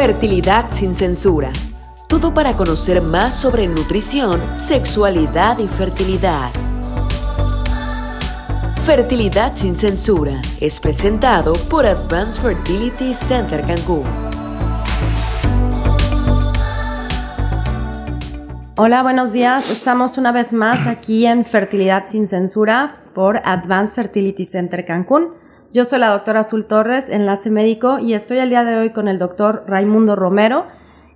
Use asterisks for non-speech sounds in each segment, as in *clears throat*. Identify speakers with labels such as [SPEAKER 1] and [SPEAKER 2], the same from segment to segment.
[SPEAKER 1] Fertilidad sin censura. Todo para conocer más sobre nutrición, sexualidad y fertilidad. Fertilidad sin censura es presentado por Advanced Fertility Center Cancún.
[SPEAKER 2] Hola, buenos días. Estamos una vez más aquí en Fertilidad sin censura por Advanced Fertility Center Cancún. Yo soy la doctora Azul Torres, enlace médico, y estoy el día de hoy con el doctor Raimundo Romero,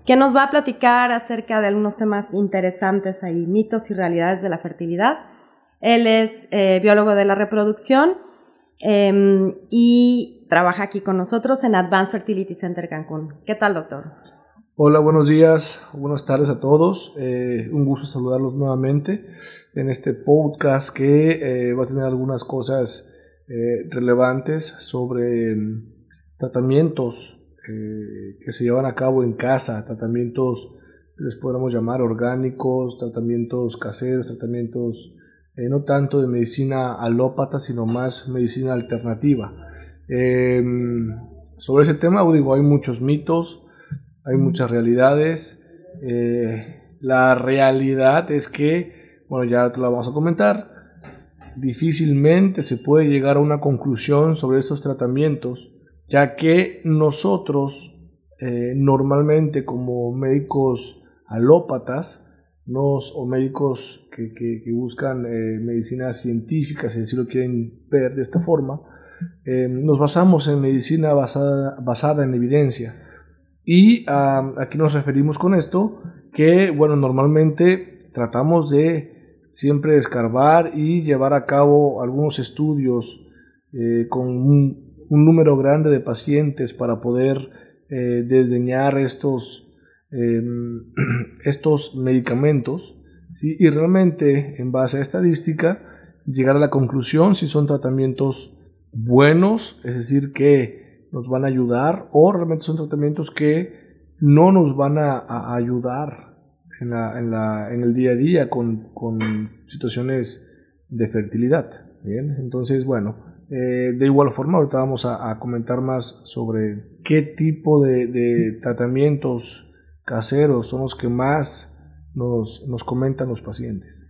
[SPEAKER 2] que nos va a platicar acerca de algunos temas interesantes ahí, mitos y realidades de la fertilidad. Él es eh, biólogo de la reproducción em, y trabaja aquí con nosotros en Advanced Fertility Center Cancún. ¿Qué tal, doctor?
[SPEAKER 3] Hola, buenos días, buenas tardes a todos. Eh, un gusto saludarlos nuevamente en este podcast que eh, va a tener algunas cosas eh, relevantes sobre mm, tratamientos eh, que se llevan a cabo en casa, tratamientos les podemos llamar orgánicos, tratamientos caseros, tratamientos eh, no tanto de medicina alópata, sino más medicina alternativa. Sobre ese tema, digo, hay muchos mitos, hay muchas realidades. la realidad es que, bueno, ya te lo vamos a comentar, difícilmente se puede llegar a una conclusión sobre estos tratamientos, ya que nosotros eh, normalmente como médicos alópatas nos, o médicos que, buscan eh, medicinas científicas, si lo quieren ver de esta forma, eh, nos basamos en medicina basada, basada en evidencia. Y ah, aquí nos referimos con esto que, bueno, normalmente tratamos de siempre escarbar y llevar a cabo algunos estudios eh, con un, número grande de pacientes para poder eh, desdeñar estos, em, *clears throat* estos medicamentos y realmente en base a estadística llegar a la conclusión si son tratamientos buenos, es decir, que nos van a ayudar o realmente son tratamientos que no nos van a ayudar en, la, en, la, en el día a día con, con situaciones de fertilidad. Bien, entonces, bueno, eh, de igual forma, ahorita vamos a, comentar más sobre qué tipo de, de, tratamientos caseros son los que más nos, nos comentan los pacientes.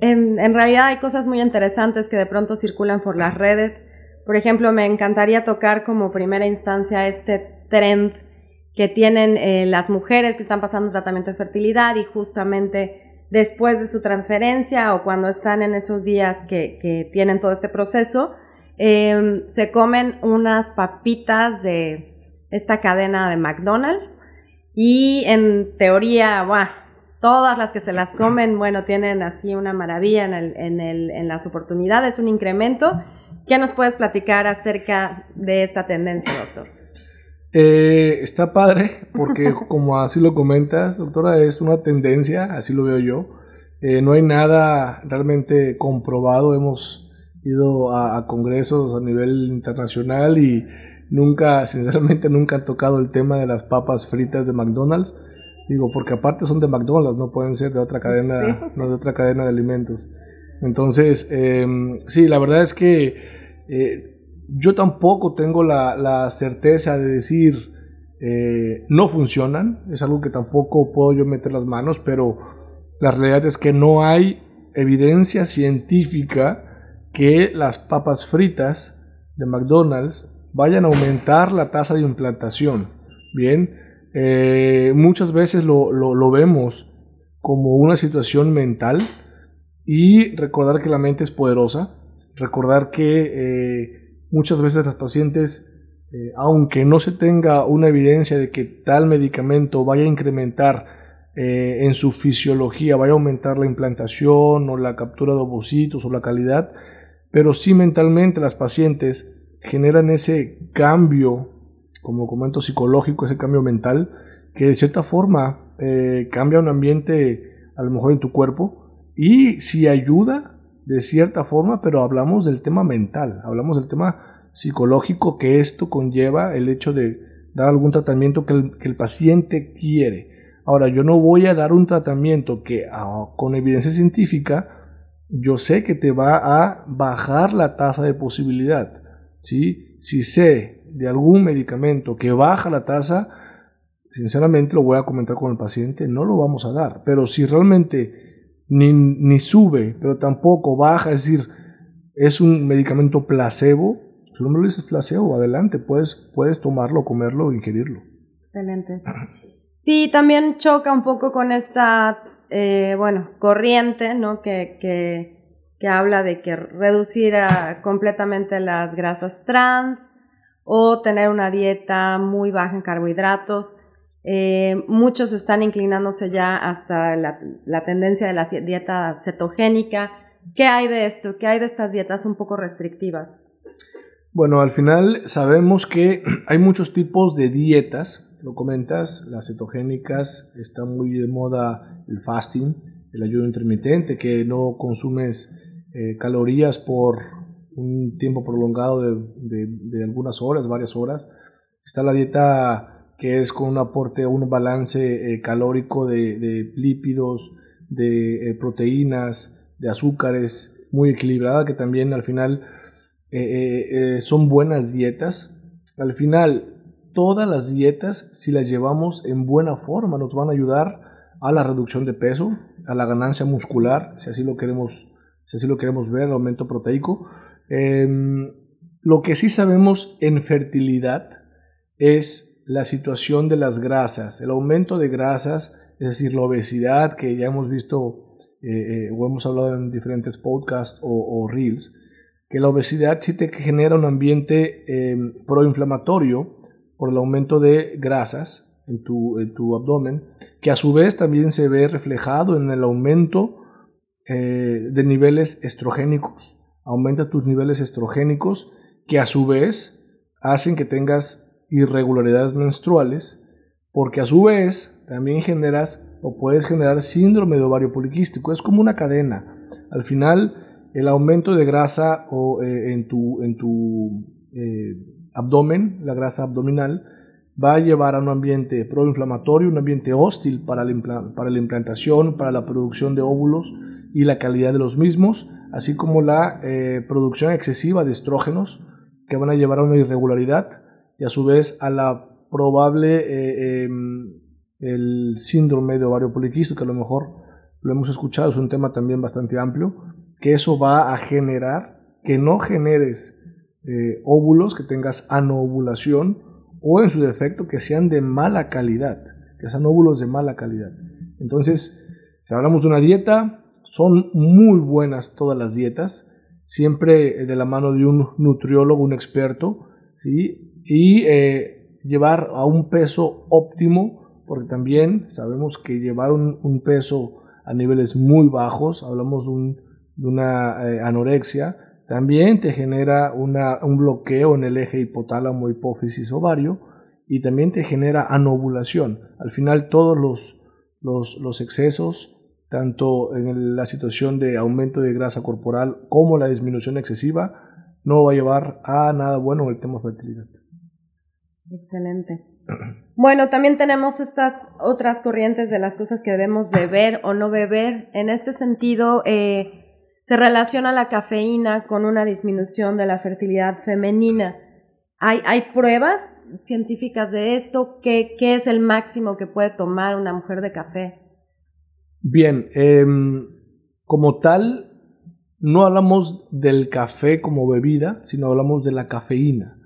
[SPEAKER 2] En, en, realidad hay cosas muy interesantes que de pronto circulan por las redes. Por ejemplo, me encantaría tocar como primera instancia este trend que tienen eh, las mujeres que están pasando tratamiento de fertilidad y justamente después de su transferencia o cuando están en esos días que, tienen todo este proceso, em, se comen unas papitas de esta cadena de McDonald's y en teoría, todas las que se las comen, bueno, tienen así una maravilla en, en, el, en las oportunidades, un incremento. ¿Qué nos puedes platicar acerca de esta tendencia, doctor?
[SPEAKER 3] Eh, está padre porque *laughs* como así lo comentas, doctora, es una tendencia, así lo veo yo. Eh, no hay nada realmente comprobado. Hemos ido a, congresos a nivel internacional y nunca, *laughs* sinceramente, nunca han tocado el tema de las papas fritas de McDonald's. Digo, porque aparte son de McDonald's, no pueden ser de otra cadena, no de otra cadena de alimentos. Entonces, em, sí, la verdad es que eh, yo tampoco tengo la, certeza de decir eh, no funcionan, es algo que tampoco puedo yo meter las manos, pero la realidad es que no hay evidencia científica que las papas fritas de McDonald's vayan a aumentar la tasa de implantación. Bien, eh, muchas veces lo, vemos como una situación mental y recordar que la mente es poderosa, recordar que eh, Muchas veces las pacientes, eh, aunque no se tenga una evidencia de que tal medicamento vaya a incrementar eh, en su fisiología, vaya a aumentar la implantación o la captura de ovocitos o la calidad, pero sí mentalmente las pacientes generan ese cambio, como comento psicológico, ese cambio mental, que de cierta forma eh, cambia un ambiente a lo mejor en tu cuerpo y si ayuda de cierta forma, pero hablamos del tema mental, hablamos del tema psicológico que esto conlleva el hecho de dar algún tratamiento que el, paciente quiere. Ahora, yo no voy a dar un tratamiento que ah, con evidencia científica yo sé que te va a bajar la tasa de posibilidad. ¿sí? Si sé de algún medicamento que baja la tasa, sinceramente lo voy a comentar con el paciente, no lo vamos a dar. Pero si realmente ni, ni sube, pero tampoco baja, es decir, es un medicamento placebo, su nombre lo dice placebo, adelante, puedes, puedes tomarlo, comerlo, ingerirlo.
[SPEAKER 2] Excelente. Sí, también choca un poco con esta, eh, bueno, corriente, ¿no? Que, que, que habla de que reducir completamente las grasas trans o tener una dieta muy baja en carbohidratos. Eh, muchos están inclinándose ya hasta la, la tendencia de la dieta cetogénica. ¿Qué hay de esto? ¿Qué hay de estas dietas un poco restrictivas?
[SPEAKER 3] Bueno, al final sabemos que *clears throat* hay muchos tipos de dietas, lo comentas, las cetogénicas, está muy de moda el fasting, el ayuno intermitente, que no consumes eh, calorías por un tiempo prolongado de, algunas horas, varias horas. Está la dieta que es con un aporte, un balance eh, calórico de, lípidos, de eh, proteínas, de azúcares, muy equilibrada, que también al final eh, son buenas dietas. Al final, todas las dietas, si las llevamos en buena forma, nos van a ayudar a la reducción de peso, a la ganancia muscular, si así lo queremos, si así lo queremos ver, el aumento proteico, Em, lo que sí sabemos en fertilidad es la situación de las grasas, el aumento de grasas, es decir, la obesidad que ya hemos visto eh, eh, o hemos hablado en diferentes podcasts o, reels, que la obesidad sí te genera un ambiente em, proinflamatorio por el aumento de grasas en tu, en tu, abdomen, que a su vez también se ve reflejado en el aumento eh, de niveles estrogénicos. Aumenta tus niveles estrogénicos que a su vez hacen que tengas irregularidades menstruales porque a su vez también generas o puedes generar síndrome de ovario poliquístico. Es como una cadena. Al final, el aumento de grasa o, eh, en tu, en tu eh, abdomen, la grasa abdominal, va a llevar a un ambiente proinflamatorio, un ambiente hostil para para la implantación, para la producción de óvulos y la calidad de los mismos, así como la eh, producción excesiva de estrógenos que van a llevar a una irregularidad y a su vez a la probable eh, em, el síndrome de ovario poliquístico, que a lo mejor lo hemos escuchado, es un tema también bastante amplio, que eso va a generar que no generes eh, óvulos, que tengas anovulación o en su defecto que sean de mala calidad, que sean óvulos de mala calidad. Entonces, si hablamos de una dieta, son muy buenas todas las dietas, siempre de la mano de un nutriólogo, un experto, ¿sí? Y eh, llevar a un peso óptimo, porque también sabemos que llevar un, peso a niveles muy bajos, hablamos de, una eh, anorexia, también te genera un bloqueo en el eje hipotálamo, hipófisis, ovario, y también te genera anovulación. Al final todos los, los, los excesos tanto en la situación de aumento de grasa corporal como la disminución excesiva, no va a llevar a nada bueno en el tema fertilidad.
[SPEAKER 2] Excelente. Bueno, también tenemos estas otras corrientes de las cosas que debemos beber o no beber. En este sentido, eh, se relaciona la cafeína con una disminución de la fertilidad femenina. ¿Hay, hay pruebas científicas de esto? ¿Qué, ¿Qué es el máximo que puede tomar una mujer de café?
[SPEAKER 3] Bien, em, como tal, no hablamos del café como bebida, sino hablamos de la cafeína.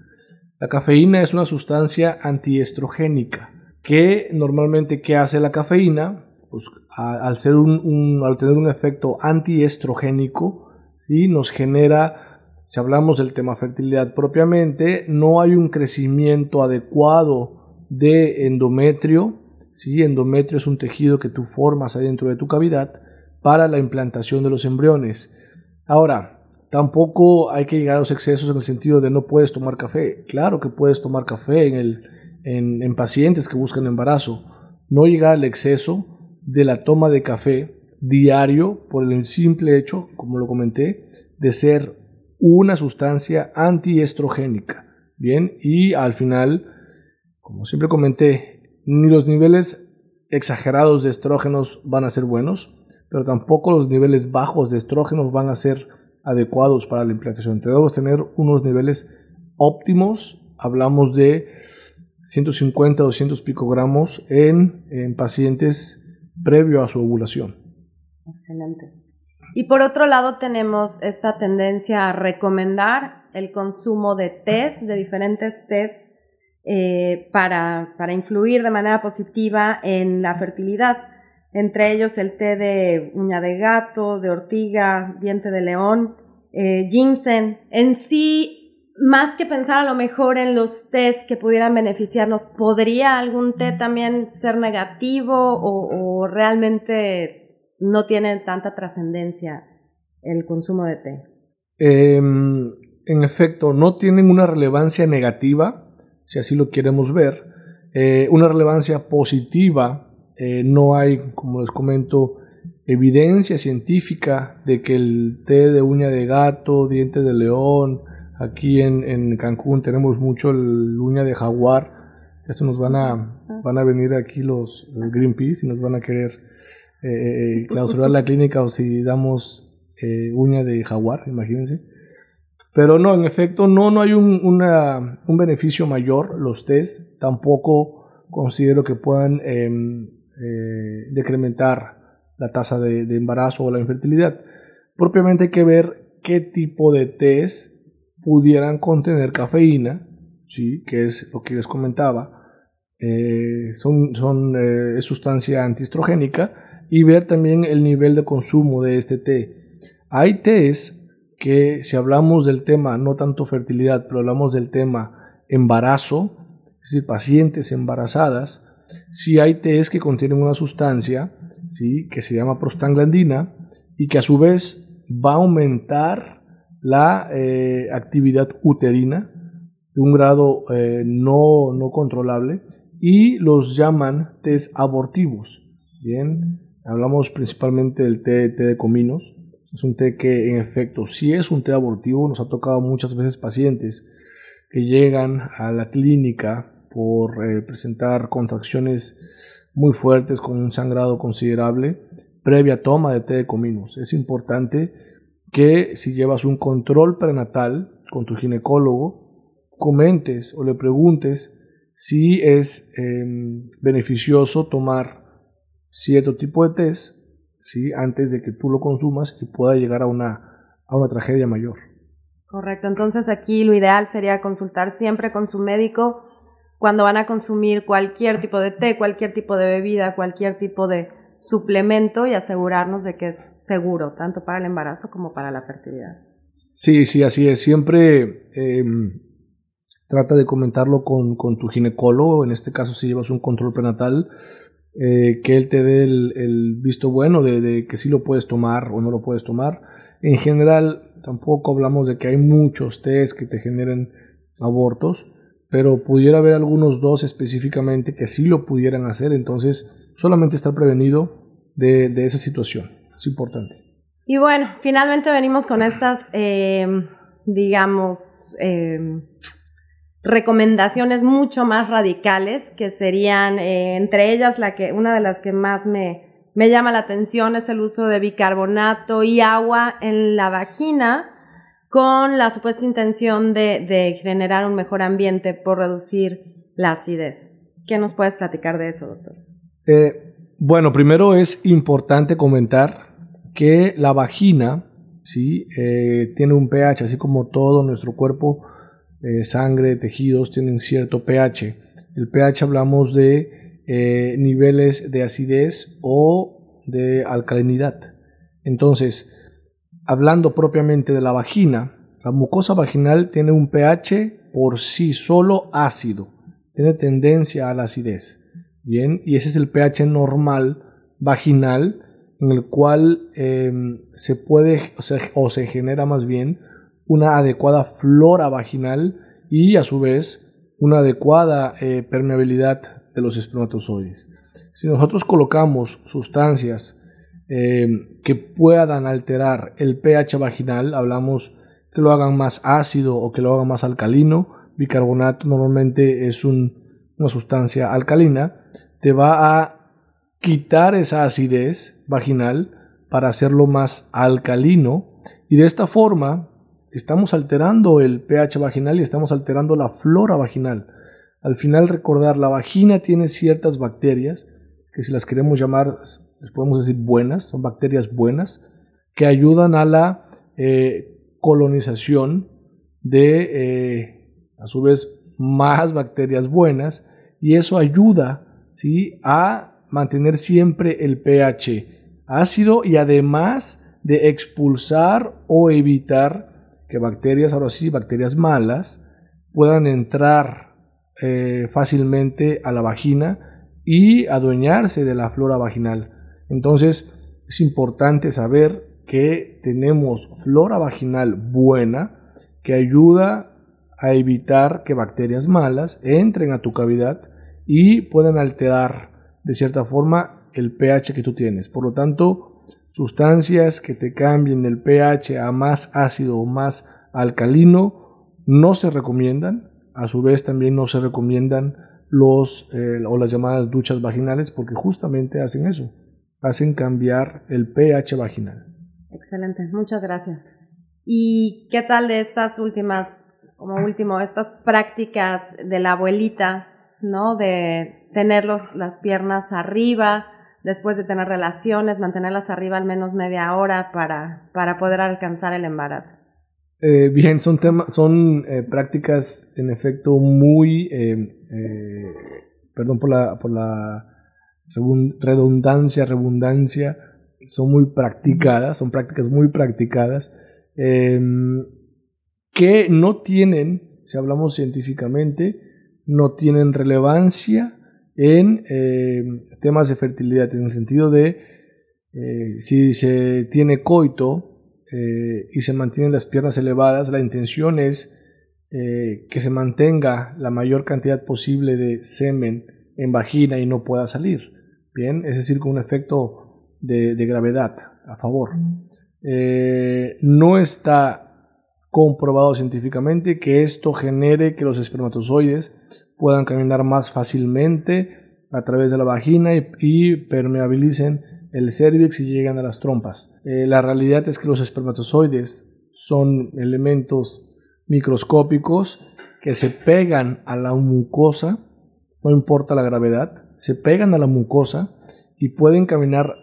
[SPEAKER 3] La cafeína es una sustancia antiestrogénica que normalmente ¿qué hace la cafeína? Pues al, ser un, al tener un efecto antiestrogénico y nos genera, si hablamos del tema fertilidad propiamente, no hay un crecimiento adecuado de endometrio ¿sí? Endometrio es un tejido que tú formas adentro de tu cavidad para la implantación de los embriones. Ahora, tampoco hay que llegar a los excesos en el sentido de no puedes tomar café. Claro que puedes tomar café en, el, en, en pacientes que buscan embarazo. No llegar al exceso de la toma de café diario por el simple hecho, como lo comenté, de ser una sustancia antiestrogénica. Bien, y al final, como siempre comenté, ni los niveles exagerados de estrógenos van a ser buenos, pero tampoco los niveles bajos de estrógenos van a ser adecuados para la implantación. Debemos tener unos niveles óptimos, hablamos de 150, 200 picogramos en, en pacientes previo a su ovulación.
[SPEAKER 2] Excelente. Y por otro lado tenemos esta tendencia a recomendar el consumo de test, de diferentes test, eh, para, para, influir de manera positiva en la fertilidad. Entre ellos el té de uña de gato, de ortiga, diente de león, eh, ginseng. En sí, más que pensar a lo mejor en los tés que pudieran beneficiarnos, ¿podría algún té también ser negativo o, realmente no tiene tanta trascendencia el consumo de té?
[SPEAKER 3] Em, en efecto, no tienen una relevancia negativa, si así lo queremos ver. Eh, una relevancia positiva, eh, no hay, como les comento, evidencia científica de que el té de uña de gato, diente de león, Aquí en, Cancún tenemos mucho el uña de jaguar. Eso nos van a, ah. van a venir aquí los, Greenpeace y nos van a querer eh, eh, eh, *laughs* clausurar la clínica o si damos uña de jaguar, imagínense. Pero no, en efecto, no, no hay un, un beneficio mayor. Los test tampoco considero que puedan em, decrementar la tasa de, embarazo o la infertilidad. Propiamente hay que ver qué tipo de test pudieran contener cafeína, ¿sí? que es lo que les comentaba, eh, son, son eh, sustancia antiestrogénica, y ver también el nivel de consumo de este té. Hay tés que si hablamos del tema, no tanto fertilidad, pero hablamos del tema embarazo, es decir, pacientes embarazadas, si hay tés que contienen una sustancia ¿sí? que se llama prostaglandina y que a su vez va a aumentar la eh, actividad uterina de un grado eh, no, no, controlable y los llaman test abortivos. Bien, hablamos principalmente del té, té, de cominos. Es un té que en efecto sí es un té abortivo. Nos ha tocado muchas veces pacientes que llegan a la clínica por eh, presentar contracciones muy fuertes con un sangrado considerable previa toma de té de cominos. Es importante que si llevas un control prenatal con tu ginecólogo, comentes o le preguntes si es em, beneficioso tomar cierto tipo de test ¿sí? antes de que tú lo consumas y pueda llegar a una, a una tragedia mayor.
[SPEAKER 2] Correcto, entonces aquí lo ideal sería consultar siempre con su médico cuando van a consumir cualquier tipo de té, cualquier tipo de bebida, cualquier tipo de suplemento y asegurarnos de que es seguro, tanto para el embarazo como para la fertilidad.
[SPEAKER 3] Sí, sí, así es. Siempre em, trata de comentarlo con, tu ginecólogo, en este caso si llevas un control prenatal, eh, que él te dé el, visto bueno de, de, que sí lo puedes tomar o no lo puedes tomar. En general, tampoco hablamos de que hay muchos test que te generen abortos, pero pudiera haber algunos dos específicamente que sí lo pudieran hacer, entonces solamente estar prevenido de, esa situación. Es importante.
[SPEAKER 2] Y bueno, finalmente venimos con estas, eh, digamos, eh, recomendaciones mucho más radicales, que serían, eh, entre ellas, la que, una de las que más me, me llama la atención es el uso de bicarbonato y agua en la vagina con la supuesta intención de, generar un mejor ambiente por reducir la acidez. ¿Qué nos puedes platicar de eso, doctor?
[SPEAKER 3] Eh, bueno, primero es importante comentar que la vagina ¿sí? Eh, tiene un pH, así como todo nuestro cuerpo, eh, sangre, tejidos, tienen cierto pH. El pH hablamos de niveles de acidez o de alcalinidad. Entonces, hablando propiamente de la vagina, la mucosa vaginal tiene un pH por sí solo ácido, tiene tendencia a la acidez. Bien, y ese es el pH normal vaginal en el cual em, se puede o, se genera más bien una adecuada flora vaginal y a su vez una adecuada eh, permeabilidad de los espermatozoides. Si nosotros colocamos sustancias em, que puedan alterar el pH vaginal, hablamos que lo hagan más ácido o que lo hagan más alcalino, bicarbonato normalmente es una sustancia alcalina, te va a quitar esa acidez vaginal para hacerlo más alcalino y de esta forma estamos alterando el pH vaginal y estamos alterando la flora vaginal. Al final recordar, la vagina tiene ciertas bacterias que si las queremos llamar, les podemos decir buenas, son bacterias buenas, que ayudan a la eh, colonización de, eh, a su vez, más bacterias buenas y eso ayuda ¿sí? a mantener siempre el pH ácido y además de expulsar o evitar que bacterias, ahora sí, bacterias malas, puedan entrar eh, fácilmente a la vagina y adueñarse de la flora vaginal. Entonces es importante saber que tenemos flora vaginal buena que ayuda a evitar que bacterias malas entren a tu cavidad y puedan alterar de cierta forma el pH que tú tienes. Por lo tanto, sustancias que te cambien el pH a más ácido o más alcalino no se recomiendan. A su vez también no se recomiendan los eh, o las llamadas duchas vaginales porque justamente hacen eso, hacen cambiar el pH vaginal.
[SPEAKER 2] Excelente, muchas gracias. ¿Y qué tal de estas últimas como último, estas prácticas de la abuelita, ¿no? De tener las piernas arriba, después de tener relaciones, mantenerlas arriba al menos media hora para, para poder alcanzar el embarazo.
[SPEAKER 3] Eh, bien, son, son eh, prácticas en efecto muy, eh, perdón por la, por la redundancia, redundancia, son muy practicadas, son prácticas muy practicadas que no tienen, si hablamos científicamente, no tienen relevancia en eh, temas de fertilidad, en el sentido de eh, si se tiene coito eh, y se mantienen las piernas elevadas, la intención es que se mantenga la mayor cantidad posible de semen en vagina y no pueda salir. Bien, es decir, con un efecto de, de gravedad a favor. no está comprobado científicamente que esto genere que los espermatozoides puedan caminar más fácilmente a través de la vagina y, permeabilicen el cervix y llegan a las trompas. Eh, la realidad es que los espermatozoides son elementos microscópicos que se pegan a la mucosa, no importa la gravedad, se pegan a la mucosa y pueden caminar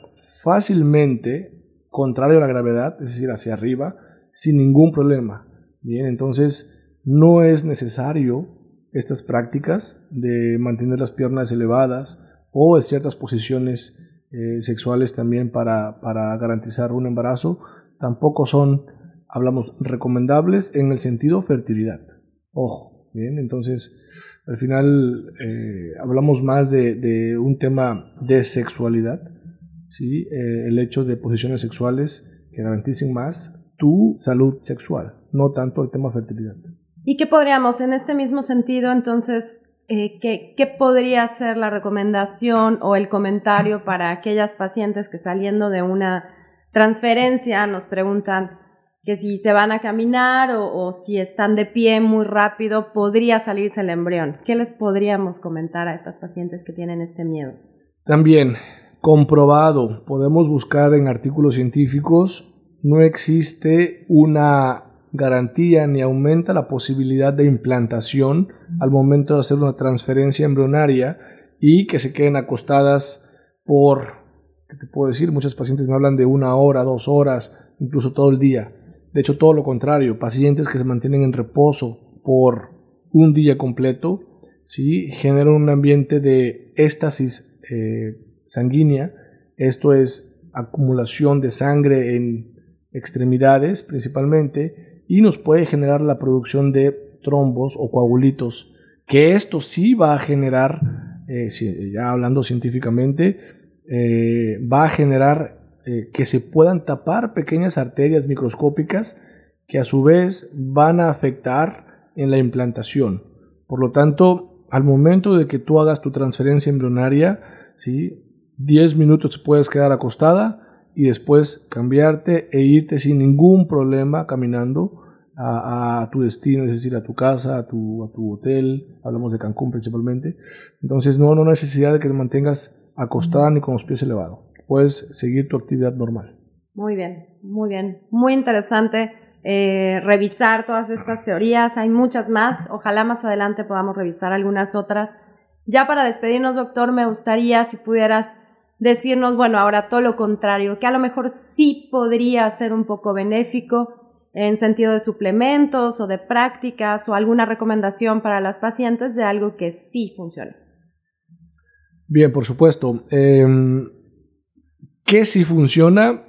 [SPEAKER 3] fácilmente, contrario a la gravedad, es decir, hacia arriba, sin ningún problema. Bien, entonces no es necesario estas prácticas de mantener las piernas elevadas o en ciertas posiciones eh, sexuales también para, para garantizar un embarazo. Tampoco son, hablamos, recomendables en el sentido fertilidad. Ojo, bien, entonces al final eh, hablamos más de, de, un tema de sexualidad, ¿sí? Eh, el hecho de posiciones sexuales que garanticen más tu salud sexual, no tanto el tema fertilidad.
[SPEAKER 2] ¿Y qué podríamos, en este mismo sentido, entonces, eh, ¿qué, ¿qué, podría ser la recomendación o el comentario para aquellas pacientes que saliendo de una transferencia nos preguntan que si se van a caminar o, si están de pie muy rápido, podría salirse el embrión? ¿Qué les podríamos comentar a estas pacientes que tienen este miedo?
[SPEAKER 3] También, comprobado, podemos buscar en artículos científicos no existe una garantía ni aumenta la posibilidad de implantación al momento de hacer una transferencia embrionaria y que se queden acostadas por, ¿qué te puedo decir? Muchos pacientes me hablan de una hora, dos horas, incluso todo el día. De hecho, todo lo contrario, pacientes que se mantienen en reposo por un día completo, ¿sí? generan un ambiente de éstasis eh, sanguínea, esto es acumulación de sangre en extremidades principalmente y nos puede generar la producción de trombos o coagulitos, que esto sí va a generar, eh, ya hablando científicamente, eh, va a generar eh, que se puedan tapar pequeñas arterias microscópicas que a su vez van a afectar en la implantación. Por lo tanto, al momento de que tú hagas tu transferencia embrionaria, ¿sí? 10 minutos puedes quedar acostada, y después cambiarte e irte sin ningún problema caminando a, tu destino, es decir, a tu casa, a tu, hotel, hablamos de Cancún principalmente. Entonces no, no necesidad de que te mantengas acostada ni con los pies elevados. Puedes seguir tu actividad normal.
[SPEAKER 2] Muy bien, muy bien, muy interesante eh, revisar todas estas teorías. Hay muchas más. Ojalá más adelante podamos revisar algunas otras. Ya para despedirnos, doctor, me gustaría si pudieras decirnos, bueno, ahora todo lo contrario, que a lo mejor sí podría ser un poco benéfico en sentido de suplementos o de prácticas o alguna recomendación para las pacientes de algo que sí funcione.
[SPEAKER 3] Bien, por supuesto. Em, ¿Qué sí funciona?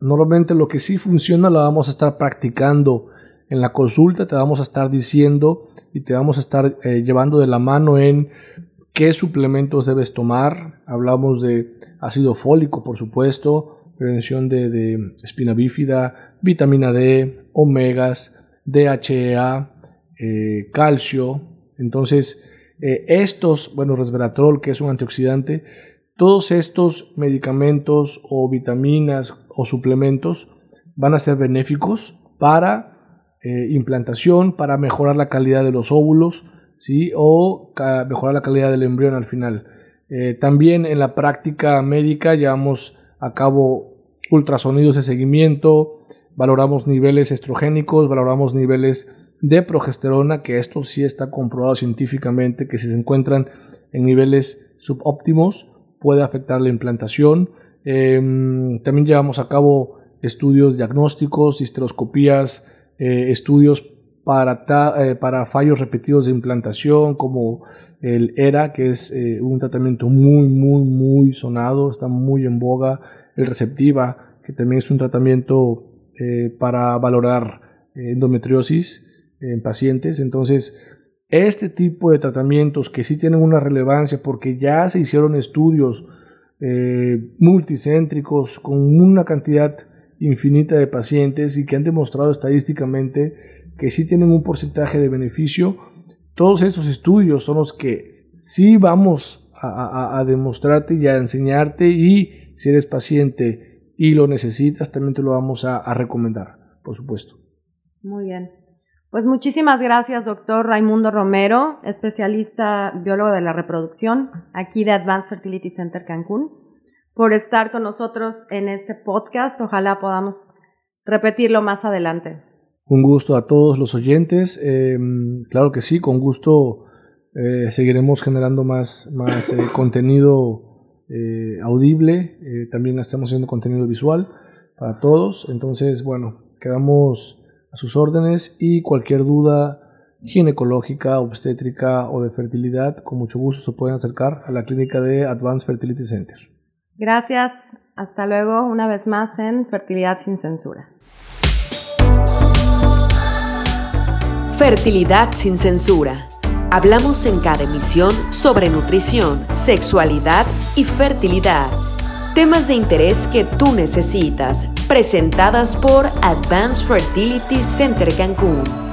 [SPEAKER 3] Normalmente lo que sí funciona lo vamos a estar practicando en la consulta, te vamos a estar diciendo y te vamos a estar eh, llevando de la mano en qué suplementos debes tomar. Hablamos de ácido fólico, por supuesto, prevención de espina bífida, vitamina D, omegas, DHEA, eh, calcio. Entonces, eh, estos, bueno, resveratrol, que es un antioxidante, todos estos medicamentos o vitaminas o suplementos van a ser benéficos para eh, implantación, para mejorar la calidad de los óvulos, ¿sí? o mejorar la calidad del embrión al final. también en la práctica médica llevamos a cabo ultrasonidos de seguimiento, valoramos niveles estrogénicos, valoramos niveles de progesterona, que esto sí está comprobado científicamente, que si se encuentran en niveles subóptimos puede afectar la implantación. Em, también llevamos a cabo estudios diagnósticos, histeroscopías, eh, estudios para, eh, para fallos repetidos de implantación, como el ERA, que es eh, un tratamiento muy, muy, muy sonado, está muy en boga, el Receptiva, que también es un tratamiento para valorar endometriosis en pacientes. Entonces, este tipo de tratamientos que sí tienen una relevancia porque ya se hicieron estudios eh, multicéntricos con una cantidad infinita de pacientes y que han demostrado estadísticamente que sí tienen un porcentaje de beneficio, todos esos estudios son los que sí vamos a, a demostrarte y a enseñarte y si eres paciente y lo necesitas, también te lo vamos a, recomendar, por supuesto.
[SPEAKER 2] Muy bien. Pues muchísimas gracias, doctor Raimundo Romero, especialista biólogo de la reproducción, aquí de Advanced Fertility Center Cancún, por estar con nosotros en este podcast. Ojalá podamos repetirlo más adelante.
[SPEAKER 3] Un gusto a todos los oyentes. Em, claro que sí, con gusto eh, seguiremos generando más, más eh, contenido eh, audible, eh, también estamos haciendo contenido visual para todos, entonces bueno, quedamos a sus órdenes y cualquier duda ginecológica, obstétrica o de fertilidad, con mucho gusto se pueden acercar a la clínica de Advanced Fertility Center.
[SPEAKER 2] Gracias, hasta luego una vez más en Fertilidad sin Censura.
[SPEAKER 1] Fertilidad sin Censura Hablamos en cada emisión sobre nutrición, sexualidad y fertilidad. Temas de interés que tú necesitas, presentadas por Advanced Fertility Center Cancún.